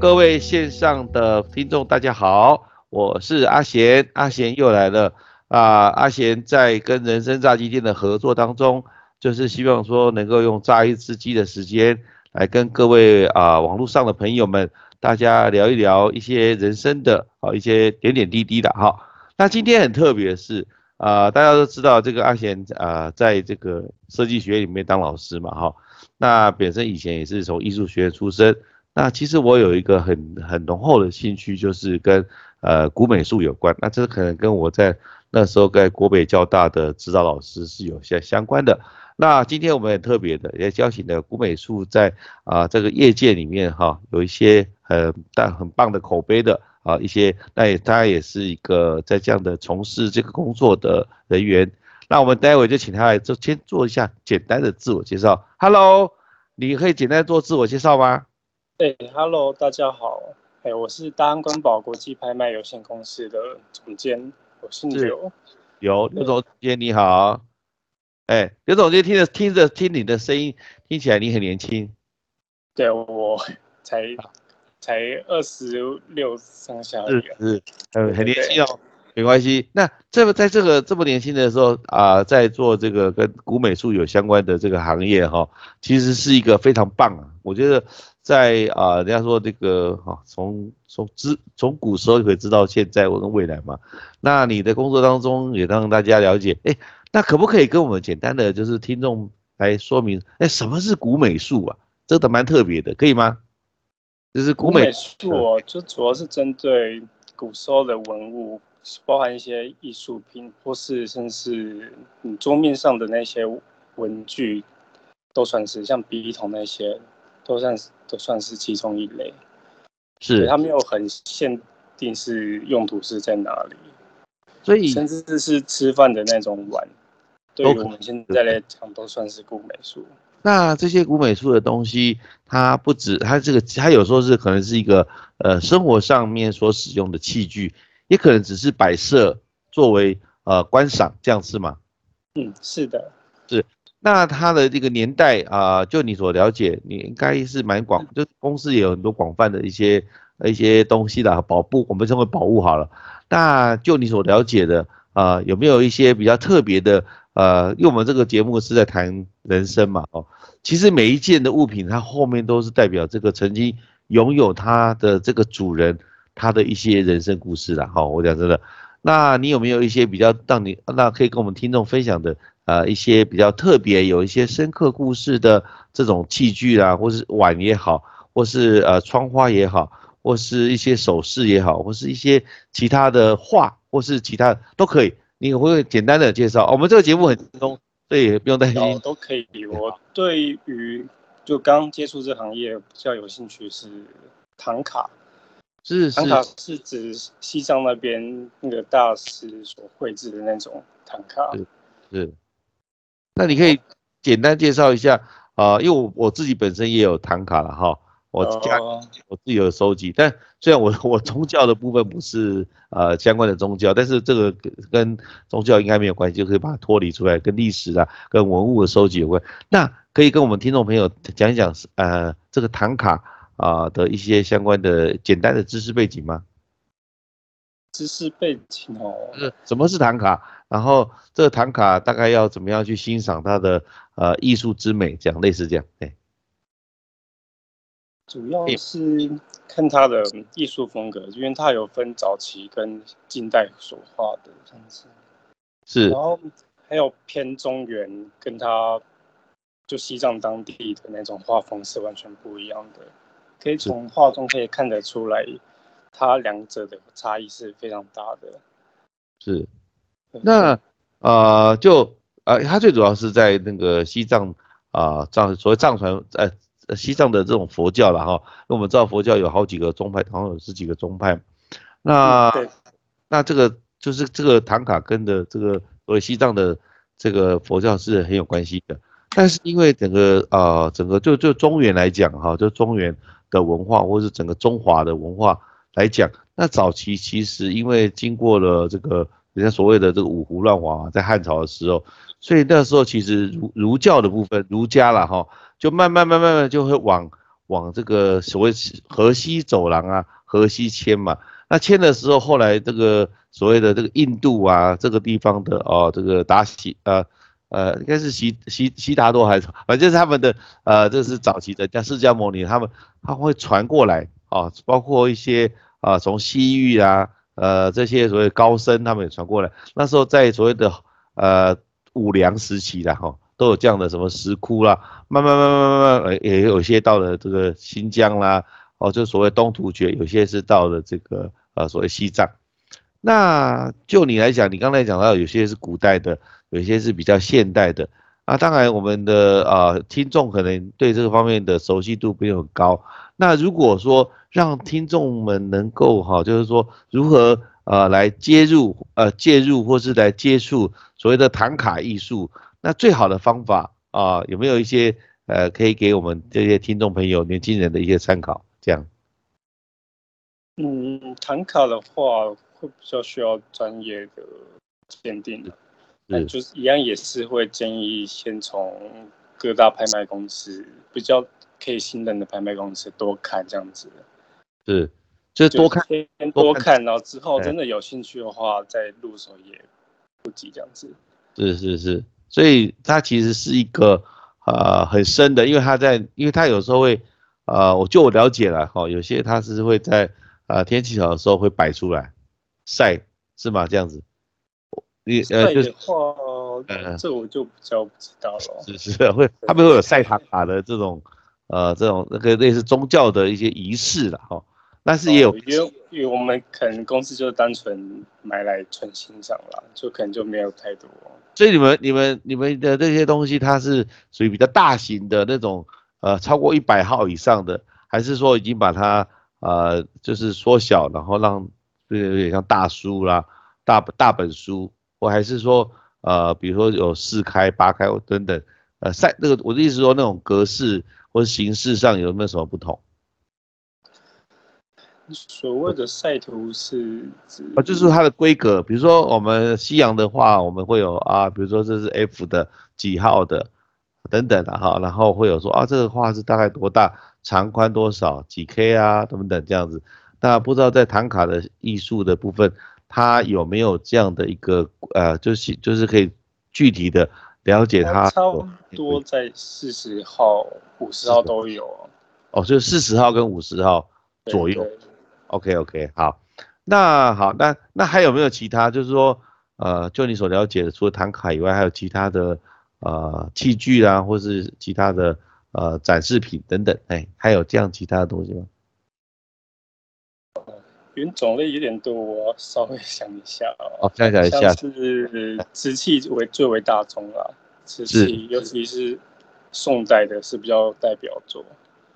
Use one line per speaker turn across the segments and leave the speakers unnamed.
各位线上的听众，大家好，我是阿贤，阿贤又来了啊！阿贤在跟人生炸鸡店的合作当中，就是希望说能够用炸一只鸡的时间，来跟各位啊网络上的朋友们，大家聊一聊一些人生的啊一些点点滴滴的哈。那今天很特别是啊，大家都知道这个阿贤啊，在这个设计学院里面当老师嘛哈，那本身以前也是从艺术学院出身。那其实我有一个很很浓厚的兴趣，就是跟呃古美术有关。那这可能跟我在那时候在国北交大的指导老师是有些相关的。那今天我们很特别的，也邀请了古美术在啊这个业界里面哈，有一些很但很棒的口碑的啊一些，那也他也是一个在这样的从事这个工作的人员。那我们待会就请他来做先做一下简单的自我介绍。Hello，你可以简单做自我介绍吗？
哎，Hello，大家好。哎，我是大安官宝国际拍卖有限公司的总监，我姓刘。
有刘总监你好。哎，刘总监听着听着听你的声音，听起来你很年轻。
对，我才才二十六上下。
是是，很很年轻哦。没关系。那这么在这个这么年轻的时候啊，在做这个跟古美术有相关的这个行业哈，其实是一个非常棒啊。我觉得。在啊，人家说这个哈，从从知从古时候可以知道现在跟未来嘛。那你的工作当中也让大家了解，哎，那可不可以跟我们简单的就是听众来说明，哎，什么是古美术啊？这个蛮特别的，可以吗？就是
古美术哦，就主要是针对古时候的文物，包含一些艺术品，或是甚至你桌面上的那些文具，都算是像笔筒那些。都算是都算是其中一类，
是
它没有很限定是用途是在哪里，
所以
甚至是吃饭的那种碗，对于我们现在来讲都算是古美术。
那这些古美术的东西，它不止它这个，它有时候是可能是一个呃生活上面所使用的器具，也可能只是摆设作为呃观赏这样是吗？
嗯，是的，
是。那它的这个年代啊，就你所了解，你应该是蛮广，就公司也有很多广泛的一些一些东西的保护，我们称为保护好了。那就你所了解的啊，有没有一些比较特别的？呃，因为我们这个节目是在谈人生嘛，哦，其实每一件的物品，它后面都是代表这个曾经拥有它的这个主人，他的一些人生故事了。哈，我讲真的，那你有没有一些比较让你那可以跟我们听众分享的？呃，一些比较特别、有一些深刻故事的这种器具啊，或是碗也好，或是呃窗花也好，或是一些首饰也好，或是一些其他的画，或是其他都可以。你会简单的介绍？我们这个节目很轻松，所以不用担心。
都可以。我对于就刚接触这行业比较有兴趣是唐卡，
是
唐卡是指西藏那边那个大师所绘制的那种唐卡，
是。那你可以简单介绍一下啊，因为我我自己本身也有唐卡了哈，我家我自己有收集，但虽然我 我宗教的部分不是呃相关的宗教，但是这个跟宗教应该没有关系，就可以把它脱离出来，跟历史啊、跟文物的收集有关。那可以跟我们听众朋友讲一讲呃这个唐卡啊的一些相关的简单的知识背景吗？
知识背景哦，
是什么是唐卡？然后这个唐卡大概要怎么样去欣赏它的呃艺术之美？这样类似这样，对。
主要是看它的艺术风格，因为它有分早期跟近代所画的这样子。
是。
然后还有偏中原，跟它就西藏当地的那种画风是完全不一样的，可以从画中可以看得出来。它两者的差异是非常大的，
是，那呃就呃它最主要是在那个西藏啊藏所谓藏传呃西藏的这种佛教了哈，那我们知道佛教有好几个宗派，好像有十几个宗派，那那这个就是这个唐卡跟的这个所谓西藏的这个佛教是很有关系的，但是因为整个啊整个就就中原来讲哈，就中原的文化或是整个中华的文化。来讲，那早期其实因为经过了这个人家所谓的这个五胡乱华，在汉朝的时候，所以那时候其实儒儒教的部分，儒家了哈，就慢慢慢慢慢就会往往这个所谓河西走廊啊，河西迁嘛。那迁的时候，后来这个所谓的这个印度啊，这个地方的哦，这个达西呃呃，应该是悉悉悉达多还是反正是他们的呃，这是早期的像释迦牟尼，他们他会传过来啊，包括一些啊从西域啊呃这些所谓高僧他们也传过来。那时候在所谓的呃五梁时期的哈，都有这样的什么石窟啦，慢慢慢慢慢慢也有些到了这个新疆啦。哦，就所谓东突厥，有些是到了这个呃所谓西藏。那就你来讲，你刚才讲到有些是古代的，有些是比较现代的。啊，当然我们的呃听众可能对这个方面的熟悉度没有很高。那如果说让听众们能够哈，就是说如何呃来接入呃介入或是来接触所谓的唐卡艺术，那最好的方法啊，有没有一些呃可以给我们这些听众朋友、年轻人的一些参考？这样，
嗯，唐卡的话会比较需要专业的鉴定的，那就是一样也是会建议先从各大拍卖公司比较可以信任的拍卖公司多看这样子，
是，就是多看，
先多看，然后之后真的有兴趣的话再入手也不急这样子，
是是是，所以它其实是一个呃很深的，因为它在，因为它有时候会。啊，我就我了解了哈，有些它是会在啊天气好的时候会摆出来晒，是吗？这样子，
你呃就是话，这我就比较不知道了。
是是会，他们会有晒塔卡的这种呃这种那个类似宗教的一些仪式了哈，但是也有，
因为因为我们可能公司就单纯买来纯欣赏啦，就可能就没有太多。
所以你们你们你们的这些东西，它是属于比较大型的那种。呃，超过一百号以上的，还是说已经把它呃，就是缩小，然后让有点像大书啦，大大本书，或还是说呃，比如说有四开、八开等等，呃，赛那个我的意思说那种格式或者形式上有没有什么不同？
所谓的赛图是指
啊，就是它的规格，比如说我们西洋的话，我们会有啊，比如说这是 F 的几号的。等等的哈，然后会有说啊，这个画是大概多大，长宽多少，几 K 啊，等等这样子。那不知道在唐卡的艺术的部分，它有没有这样的一个呃，就是就是可以具体的了解他。
差不多在四十号、五十号都有。
哦，就四十号跟五十号左右。OK OK，好。那好，那那还有没有其他？就是说，呃，就你所了解的，除了唐卡以外，还有其他的？呃，器具啊，或是其他的呃展示品等等，哎，还有这样其他的东西吗？
云种类有点多，我稍微想一下
哦，想想一下，
是瓷器为最为大宗啦，瓷器，尤其是宋代的是比较代表作。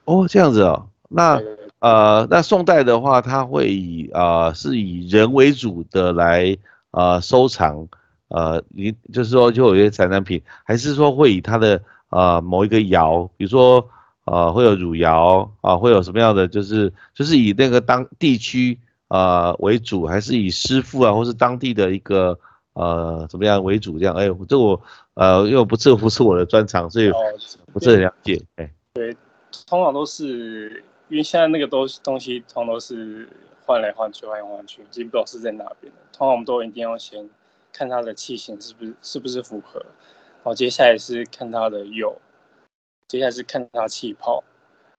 哦，这样子哦，那呃，那宋代的话，它会以啊是以人为主的来呃收藏。呃，你就是说，就有一些展览品，还是说会以它的呃某一个窑，比如说呃会有汝窑啊，会有什么样的，就是就是以那个当地区呃为主，还是以师傅啊，或是当地的一个呃怎么样为主这样？哎，这我呃因为不这不是我的专长，所以不是很了解。哎，
对，通常都是因为现在那个东东西通常都是换来换去，换来换去，已经不知道是在哪边的。通常我们都一定要先。看它的器型是不是是不是符合，好，接下来是看它的釉，接下来是看它气泡，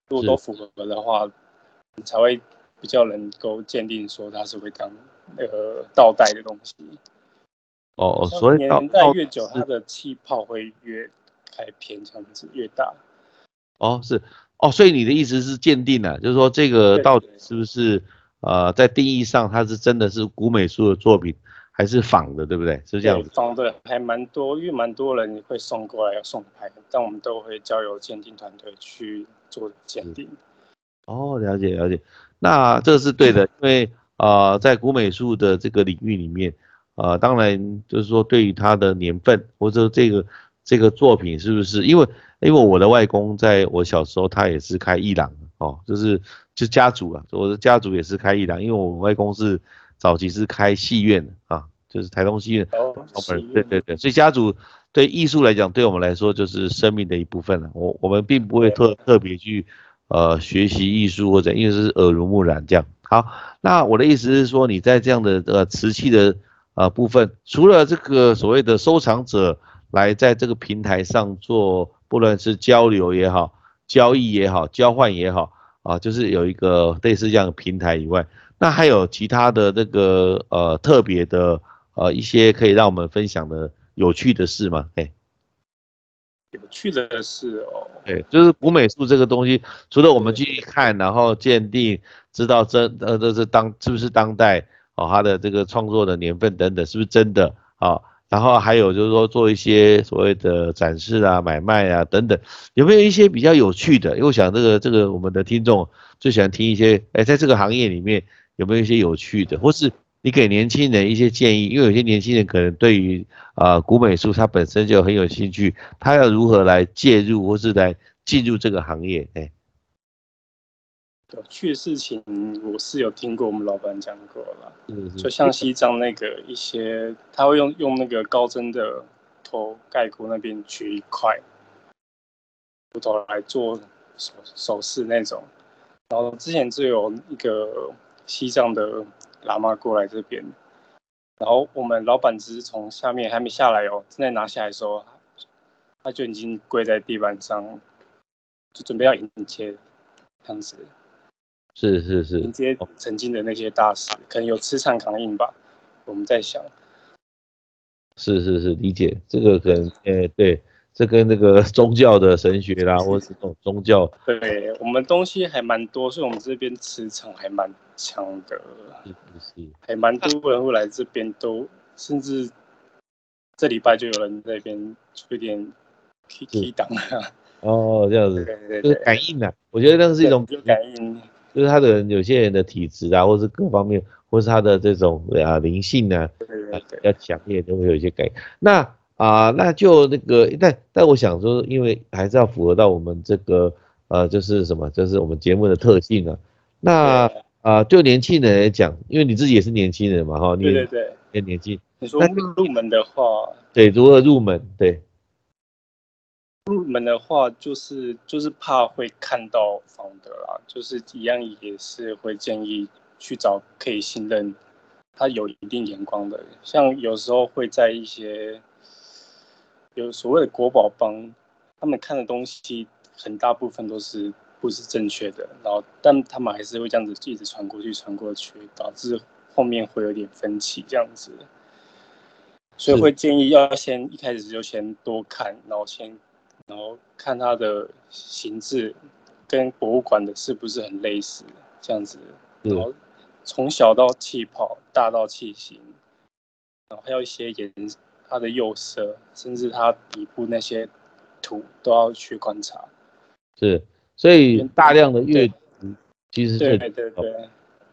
如果都符合的话，才会比较能够鉴定说它是会当那个倒带的东西。
哦，所以
年代越久，它的气泡会越开偏，这样子越大。
哦，是哦，所以你的意思是鉴定了，就是说这个到底是不是呃在定义上它是真的是古美术的作品？还是仿的，对不对？是这样子。
仿的还蛮多，因为蛮多人会送过来要送拍，但我们都会交由鉴定团队去做鉴定。
哦，了解了解。那这是对的，因为呃，在古美术的这个领域里面，呃，当然就是说对于它的年份或者这个这个作品是不是？因为因为我的外公在我小时候他也是开艺廊哦，就是就家族啊，我的家族也是开艺廊，因为我外公是。早期是开戏院的啊，就是台东戏院。哦，对对对，所以家族对艺术来讲，对我们来说就是生命的一部分了。我我们并不会特特别去，呃学习艺术或者因为是耳濡目染这样。好，那我的意思是说，你在这样的呃瓷器的呃部分，除了这个所谓的收藏者来在这个平台上做，不论是交流也好、交易也好、交换也好啊，就是有一个类似这样的平台以外，那还有其他的那个呃特别的呃一些可以让我们分享的有趣的事吗？哎。
有趣的是哦，
对，就是古美术这个东西，除了我们去看，然后鉴定，知道真呃这是当是不是当代哦，他的这个创作的年份等等是不是真的啊？然后还有就是说做一些所谓的展示啊、买卖啊等等，有没有一些比较有趣的？因为我想这个这个我们的听众最喜欢听一些，哎，在这个行业里面有没有一些有趣的，或是？你给年轻人一些建议，因为有些年轻人可能对于啊古美术他本身就很有兴趣，他要如何来介入或是来进入这个行业？哎，
有趣的事情我是有听过，我们老板讲过了，就像西藏那个一些，他会用用那个高真的头盖骨那边取一块骨头来做手首饰那种，然后之前就有一个西藏的。喇嘛过来这边，然后我们老板只是从下面还没下来哦，正在拿下来的时候，他就已经跪在地板上，就准备要迎接这样子。
是是是，
迎接曾经的那些大师，可能有磁场感应吧。我们在想。
是是是，理解这个可能，诶对。这跟那个 宗教的神学啦，或者是这种宗教，
对我们东西还蛮多，所以我们这边磁场还蛮强的，还蛮多人会来这边，都甚至这礼拜就有人在那边有点 K K 档啊。
哦，这样子，
对对
就是感应的，我觉得那是一种
感应，
就是他的人有些人的体质啊，或是各方面，或是他的这种啊灵性呢，比较强烈，都会有一些感应。那。啊，那就那个，但但我想说，因为还是要符合到我们这个呃，就是什么，就是我们节目的特性啊。那啊，就年轻人来讲，因为你自己也是年轻人嘛，哈，
对对对，
更年轻。
你说入门的话，
对，如何入门？对，
入门的话，就是就是怕会看到房的啦，就是一样也是会建议去找可以信任他有一定眼光的，像有时候会在一些。有所谓的国宝帮，他们看的东西很大部分都是不是正确的，然后但他们还是会这样子一直传过去传过去，导致后面会有点分歧这样子，所以会建议要先一开始就先多看，然后先然后看它的形制跟博物馆的是不是很类似这样子，然后从小到气泡，大到器型，然后还有一些颜。它的釉色，甚至它底部那些土都要去观察。
是，所以大量的阅读其实
对对对对，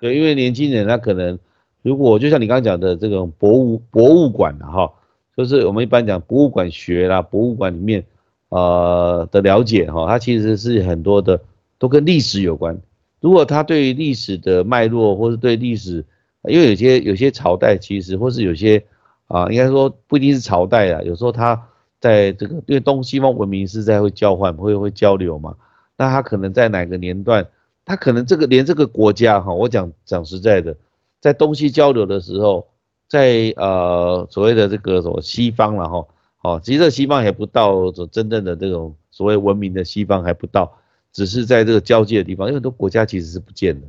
对，因为年轻人他可能如果就像你刚刚讲的这种博物博物馆的哈，就是我们一般讲博物馆学啦，博物馆里面呃的了解哈，它其实是很多的都跟历史有关。如果他对历史的脉络，或是对历史，因为有些有些朝代其实或是有些。啊，应该说不一定是朝代啊，有时候他在这个，因为东西方文明是在会交换，会会交流嘛。那他可能在哪个年段，他可能这个连这个国家哈，我讲讲实在的，在东西交流的时候，在呃所谓的这个什么西方了哈，哦，其实这西方还不到真正的这种所谓文明的西方还不到，只是在这个交界的地方，因为很多国家其实是不见的，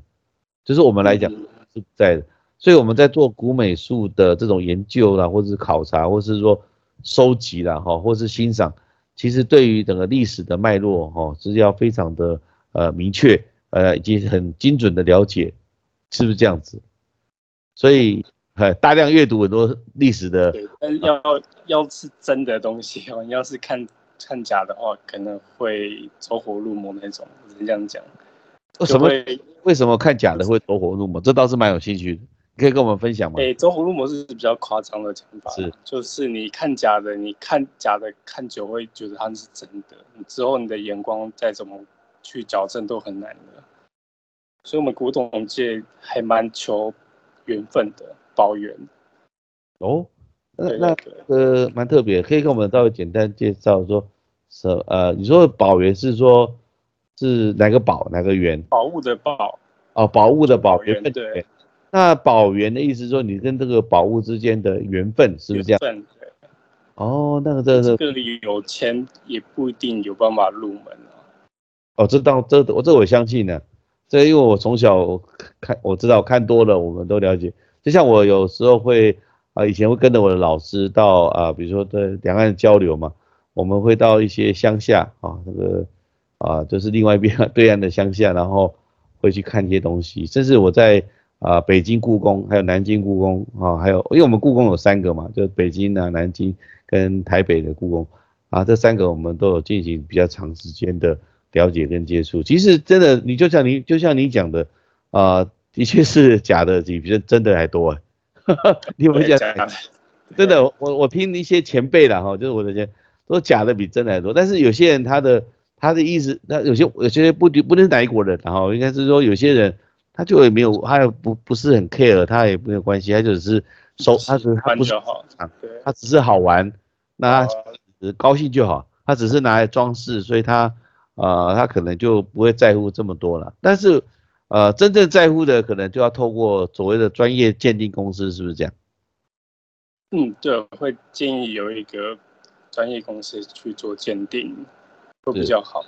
就是我们来讲是不在的。所以我们在做古美术的这种研究啦，或者是考察，或是说收集啦，哈，或是欣赏，其实对于整个历史的脉络，哈，是要非常的呃明确，呃，以及很精准的了解，是不是这样子？所以，呃，大量阅读很多历史的，
但要要是真的东西哦，你 要是看看假的话，可能会走火入魔那种，只能这样讲。
为什么？为什么看假的会走火入魔？这倒是蛮有兴趣的。可以跟我们分享吗？
哎，走火入魔是比较夸张的讲法，是就是你看假的，你看假的看久会觉得它是真的，你之后你的眼光再怎么去矫正都很难的。所以，我们古董界还蛮求缘分的，保缘。
哦，那那呃蛮特别，可以跟我们稍微简单介绍说，什呃，你说保缘是说是哪个宝哪个缘？
宝物的宝，
哦，宝物的宝，
源
缘分
对
缘。那宝缘的意思说你跟这个宝物之间的缘分是不是这样？哦，那个这
这
个
个有钱也不一定有办法入门啊。
哦，这当这我这我相信呢，这因为我从小看我知道看多了，我们都了解。就像我有时候会啊、以前会跟着我的老师到啊、比如说在两岸交流嘛，我们会到一些乡下啊，那个啊、就是另外一边 对岸的乡下，然后会去看一些东西。甚至我在啊、北京故宫，还有南京故宫啊，还有因为我们故宫有三个嘛，就北京啊、南京跟台北的故宫啊，这三个我们都有进行比较长时间的了解跟接触。其实真的，你就像你就像你讲的啊、的确是假的比真真的还多啊。你有没有讲？
假
真的，我我听一些前辈啦哈，就是我的前都假的比真的还多。但是有些人他的他的意思，那有些有些不不论是哪一国人，然后应该是说有些人他就也没有，他也不不是很 care，他也没有关系，他就只是收，他只是他不是
好
啊，他只是好玩，那只高兴就好，他只是拿来装饰，所以他呃他可能就不会在乎这么多了。但是呃真正在乎的可能就要透过所谓的专业鉴定公司，是不是这样？
嗯，对，我会建议有一个专业公司去做鉴定，会比
是
较好。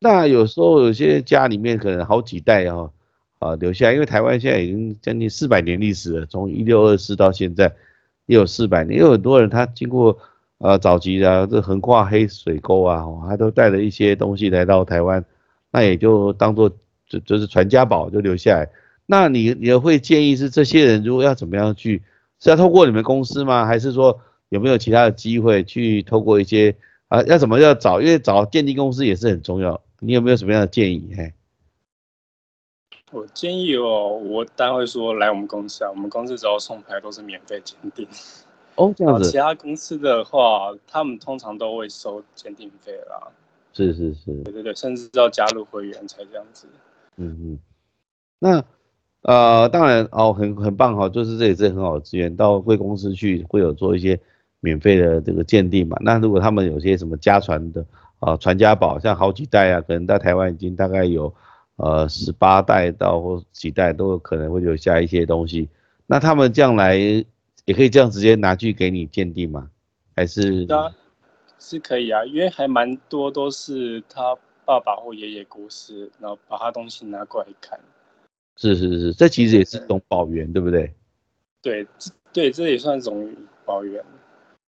那有时候有些家里面可能好几代哈、啊，留下，因为台湾现在已经将近四百年历史了，从一六二四到现在也有四百年，也有很多人他经过呃早期的这横跨黑水沟啊，他都带了一些东西来到台湾，那也就当做就就是传家宝就留下来。那你你会建议是这些人如果要怎么样去，是要透过你们公司吗？还是说有没有其他的机会去透过一些啊要怎么要找？因为找鉴定公司也是很重要。你有没有什么样的建议？嘿，
我建议哦，我当然会说来我们公司啊，我们公司只要送牌都是免费鉴定。
哦，这样子
其，他公司的话，他们通常都会收鉴定费啦。
是是是，
对对对，甚至要加入会员才这样子。
嗯嗯。那呃，当然哦，很很棒哈，就是这也是很好的资源，到贵公司去会有做一些免费的这个鉴定嘛。那如果他们有些什么家传的啊、传家宝，像好几代啊，可能在台湾已经大概有呃十八代到或几代都有可能会留下一些东西。那他们这样来也可以这样直接拿去给你鉴定吗？还是
啊，是可以啊，因为还蛮多都是他爸爸或爷爷过世，然后把他东西拿过来看。
是是是，这其实也是一种保源，对不对？
对，这对，这也算一种保源。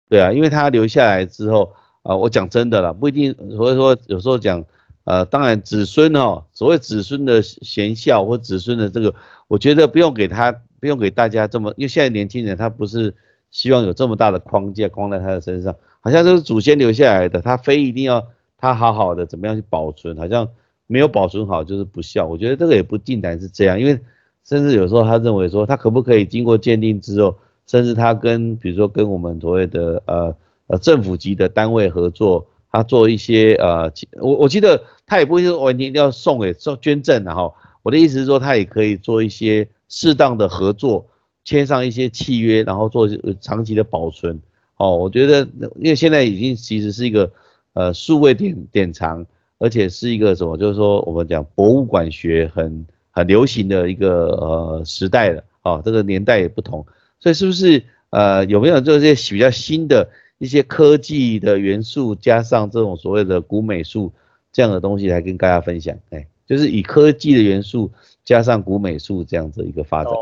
对啊，因为他留下来之后啊、我讲真的啦，不一定，所以说有时候讲，呃，当然子孙哦，所谓子孙的贤孝或子孙的这个，我觉得不用给他，不用给大家这么，因为现在年轻人他不是希望有这么大的框架框在他的身上，好像都是祖先留下来的，他非一定要他好好的怎么样去保存，好像没有保存好就是不孝，我觉得这个也不尽然是这样，因为甚至有时候他认为说他可不可以经过鉴定之后，甚至他跟比如说跟我们所谓的呃呃政府级的单位合作，他做一些呃，我我记得他也不会说完全一定要送给做捐赠然后我的意思是说他也可以做一些适当的合作，签上一些契约，然后做长期的保存。哦，我觉得因为现在已经其实是一个呃数位典典藏，而且是一个什么，就是说我们讲博物馆学很很流行的一个呃时代了。哦，这个年代也不同，所以是不是呃有没有这些比较新的一些科技的元素，加上这种所谓的古美术这样的东西来跟大家分享？哎，就是以科技的元素加上古美术这样子一个发展。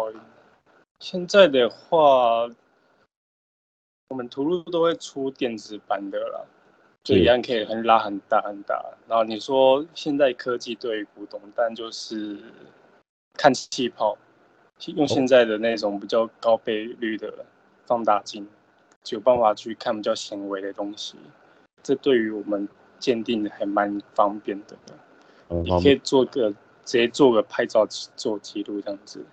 现在的话，我们图录都会出电子版的了，就一样可以很拉很大很大。然后你说现在科技对于古董，但就是看气泡，用现在的那种比较高倍率的放大镜，就有办法去看比较显微的东西。这对于我们鉴定还蛮方便的。
嗯，
你可以做个直接做个拍照做记录这样子。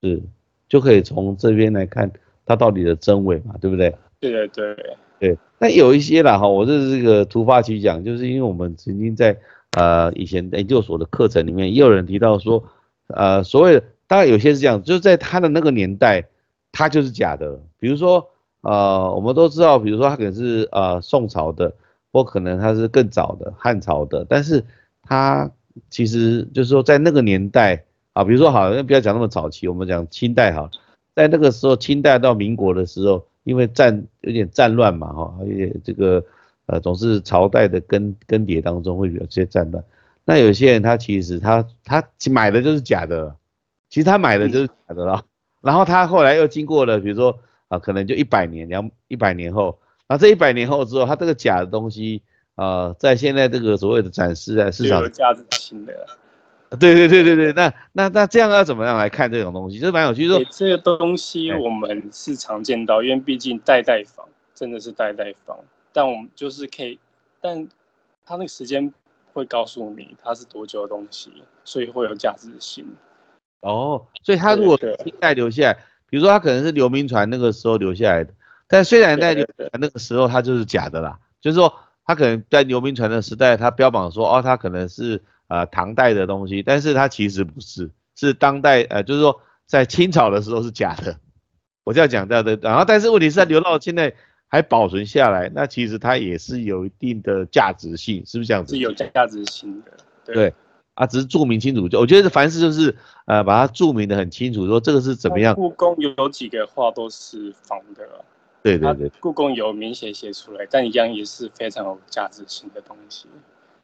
是，就可以从这边来看它到底的真伪嘛，对不对？
对对对，
对，那有一些啦哈，我这是这个突发奇想，就是因为我们曾经在呃以前研究所的课程里面，也有人提到说，呃，所谓的当然有些是这样，就是在他的那个年代，他就是假的。比如说呃，我们都知道，比如说他可能是呃宋朝的，或可能他是更早的汉朝的，但是它其实就是说在那个年代啊，比如说好，像不要讲那么早期，我们讲清代好，在那个时候，清代到民国的时候，因为战有点战乱嘛，哈，而且这个呃总是朝代的更更迭当中会有些战乱，那有些人他其实他他买的就是假的，其实他买的就是假的了，然后他后来又经过了，比如说啊，可能就一百年两一百年后，然后这一百年后之后，它这个假的东西。啊，在现在这个所谓的展示在市场
有价值新的，
对对对对对，那那那这样要怎么样来看这种东西？就蛮有趣，说
这个东西我们是常见到，因为毕竟代代仿真的是代代仿，但我们就是可以，但它那个时间会告诉你它是多久的东西，所以会有价值性。
哦，所以它如果清代留下来，比如说它可能是刘铭传那个时候留下来的，但虽然在那个时候它就是假的啦，就是说。它可能在牛铭传的时代，它标榜说，哦，它可能是呃唐代的东西，但是它其实不是，是当代，呃，就是说在清朝的时候是假的。我这样讲到的，然后但是问题是他留到现在还保存下来，那其实它也是有一定的价值性，是不是这样子？
是有价值性的，
对，啊，只是注明清楚，就我觉得凡事就是呃把它注明的很清楚，说这个是怎么样。
故宫有几个画都是仿的。
对对对，
故宫有明显写出来，但一样也是非常有价值性的东西。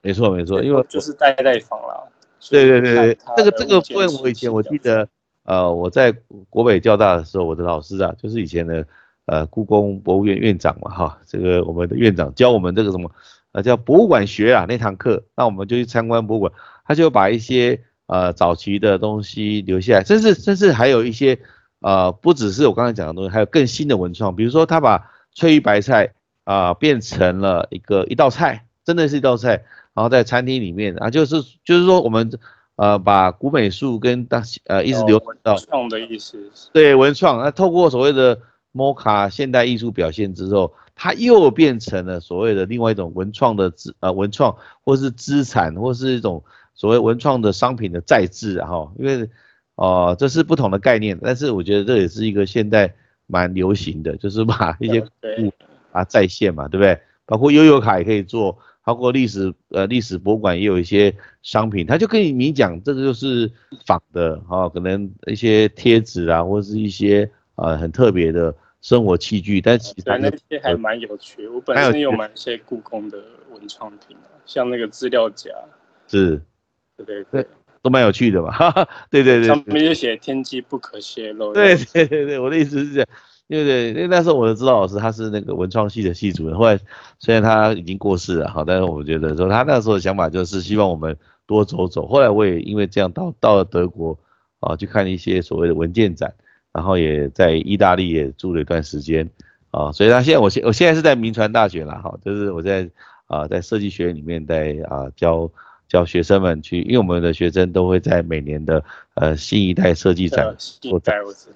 没错没错，因为
就是代代仿了。
对对对对，这个这个部分我以前我记得，呃，我在国北交大的时候，我的老师啊，就是以前的呃故宫博物院院长嘛哈，这个我们的院长教我们这个什么呃叫博物馆学啊那堂课，那我们就去参观博物馆，他就把一些呃早期的东西留下来，甚至甚至还有一些。呃，不只是我刚才讲的东西，还有更新的文创，比如说他把翠玉白菜啊变成了一个一道菜，真的是一道菜，然后在餐厅里面啊，就是就是说我们呃把古美术跟当呃一直流传
到创的意思，
对文创，那透过所谓的摩卡现代艺术表现之后，它又变成了所谓的另外一种文创的资呃文创或是资产或是一种所谓文创的商品的再制哈，因为。哦，这是不同的概念，但是我觉得这也是一个现在蛮流行的，就是把一些物啊再现嘛，对不对？包括悠悠卡也可以做，包括历史呃历史博物馆也有一些商品，他就跟你讲，这个就是仿的哈，可能一些贴纸啊，或者是一些呃很特别的生活器具，但其实
那些还蛮有趣。我本身有买一些故宫的文创品啊，像那个资料夹，
是，
对对对。
都蛮有趣的嘛，哈 哈对对对，
上面就写天机不可泄露。
对对对对，我的意思是这样，因为因为那时候我的指导老师他是那个文创系的系主任，后来虽然他已经过世了哈，但是我觉得说他那时候的想法就是希望我们多走走。后来我也因为这样到到了德国啊，去看一些所谓的文件展，然后也在意大利也住了一段时间啊，所以他现在我现我现在是在民传大学了哈，就是我在啊在设计学院里面在啊教。教学生们去，因为我们的学生都会在每年的呃新一代设计展
做展。示。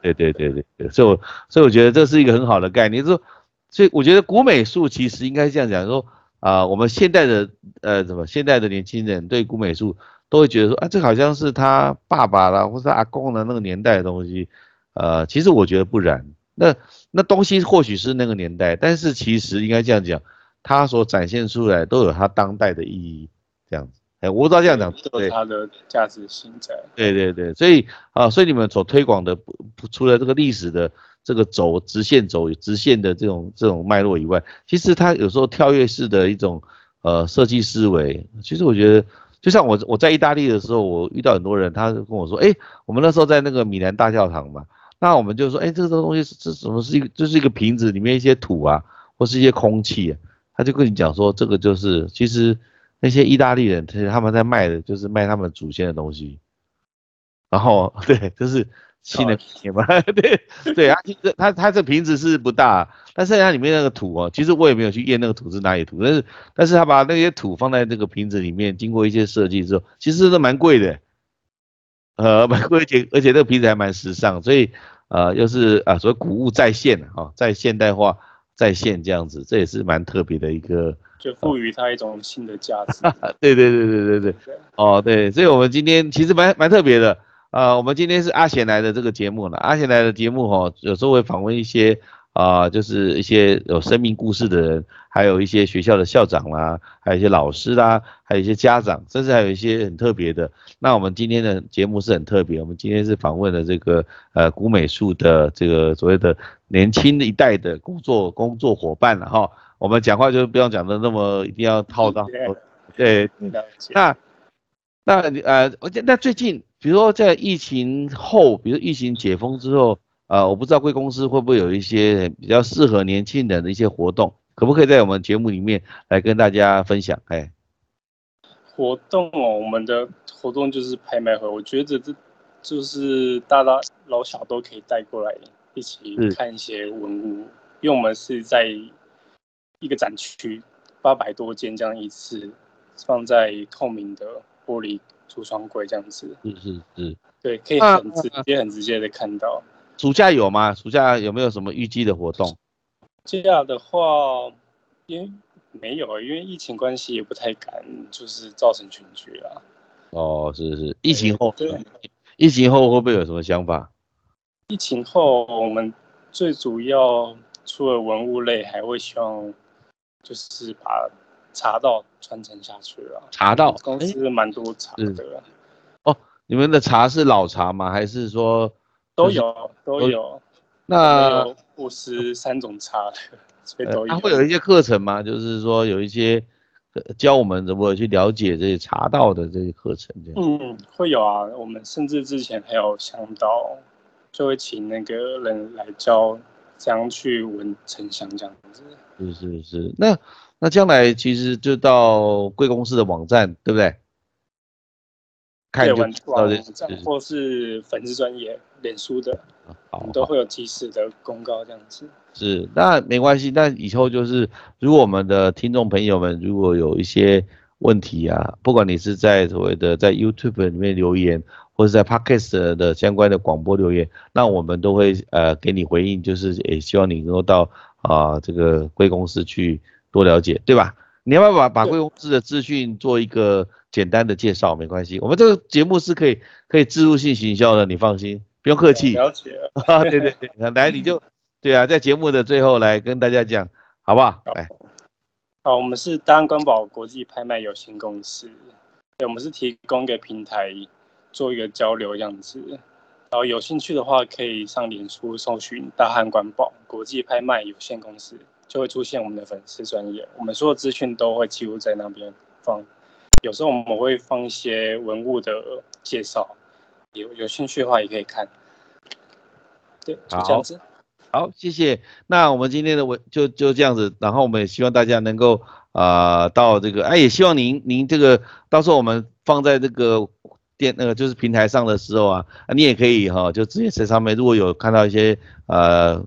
对对对对对，所以我所以我觉得这是一个很好的概念。说，所以我觉得古美术其实应该这样讲，说啊，我们现代的呃什么现代的年轻人对古美术都会觉得说啊，这好像是他爸爸啦或是阿公的那个年代的东西。呃，其实我觉得不然。那那东西或许是那个年代，但是其实应该这样讲，它所展现出来都有它当代的意义。这样子，哎，我知道这样讲，
对它的价值性在。
对对对，所以啊，所以你们所推广的，除了这个历史的这个轴直线轴直线的这种这种脉络以外，其实它有时候跳跃式的一种呃设计思维。其实我觉得，就像我我在意大利的时候，我遇到很多人，他就跟我说，哎，我们那时候在那个米兰大教堂嘛，那我们就说，哎，这个东西是这什么是一个，就是一个瓶子里面一些土啊，或是一些空气，他就跟你讲说，这个就是其实。那些意大利人，其实他们在卖的就是卖他们祖先的东西，然后 对，就是新的瓶嘛，对对啊，其实它它这瓶子是不大，但是它里面那个土哦，其实我也没有去验那个土是哪里土，但是但是他把那些土放在那个瓶子里面，经过一些设计之后，其实都蛮贵的，呃，蛮贵，而且而且这个瓶子还蛮时尚，所以呃，又是啊，所谓古物再现啊，在现代化再现这样子，这也是蛮特别的一个。
就赋予它一种新的价值。
对对对对对对。哦，对，所以我们今天其实蛮蛮特别的。呃，我们今天是阿贤来的这个节目了。阿贤来的节目哈，有时候会访问一些啊，就是一些有生命故事的人，还有一些学校的校长啦，还有一些老师啦，还有一些家长，甚至还有一些很特别的。那我们今天的节目是很特别，我们今天是访问了这个呃古美术的这个所谓的年轻一代的工作工作伙伴了哈。我们讲话就不用讲的那么一定要套到，对，那那呃，而且那最近，比如说在疫情后，比如疫情解封之后，呃，我不知道贵公司会不会有一些比较适合年轻人的一些活动，可不可以在我们节目里面来跟大家分享？哎，
活动哦，我们的活动就是拍卖会，我觉得这就是大大老小都可以带过来一起看一些文物，因为我们是在。一个展区八百多件这样一次放在透明的玻璃橱窗柜这样子，
嗯嗯嗯，
对，可以很直接很直接的看到。
暑假有吗？暑假有没有什么预计的活动？
暑假的话，因为没有，因为疫情关系也不太敢，就是造成群聚啊。
哦，是是，疫情后，疫情后会不会有什么想法？
疫情后，我们最主要除了文物类，还会希望。就是把茶道传承下去了。
茶道
公司蛮多茶的。
哦，你们的茶是老茶吗？还是说
都有都有？那有五十三种茶的，所以都有。
他会有一些课程吗？就是说有一些教我们怎么去了解这些茶道的这些课程？
嗯，会有啊。我们甚至之前还有想到，就会请那个人来教怎样去闻沉香这样子。
是是是，那那将来其实就到贵公司的网站，对不对？
看就网站或是粉丝专业、脸书的，都会有及时的公告这样子。
是，那没关系。那以后就是，如果我们的听众朋友们如果有一些问题啊，不管你是在所谓的在 YouTube 里面留言，或者在 Podcast 的相关的广播留言，那我们都会呃给你回应，就是也希望你能够到。啊，这个贵公司去多了解，对吧？你要不要把把贵公司的资讯做一个简单的介绍？没关系，我们这个节目是可以可以植入性行销的，你放心，不用客气。
了解。
对对对，来你就对啊，在节目的最后来跟大家讲，好不好？来，
好，我们是大安官宝国际拍卖有限公司，对，我们是提供给平台做一个交流样子。然后有兴趣的话，可以上脸书搜寻“大汉官宝国际拍卖有限公司”，就会出现我们的粉丝专业。我们所有资讯都会记录在那边放。有时候我们会放一些文物的介绍，有有兴趣的话也可以看。对，就这样子。
好，谢谢。那我们今天的文就就这样子。然后我们也希望大家能够啊到这个，哎，也希望您您这个到时候我们放在这个。电那个就是平台上的时候啊，你也可以哈，就直接在上面，如果有看到一些呃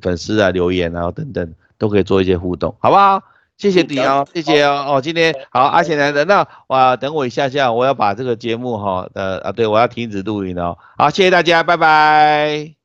粉丝啊留言啊等等，都可以做一些互动，好不好？谢谢你哦，谢谢哦哦，今天好阿贤来的，那我等我一下下，我要把这个节目哈呃啊对我要停止录音哦，好，谢谢大家，拜拜。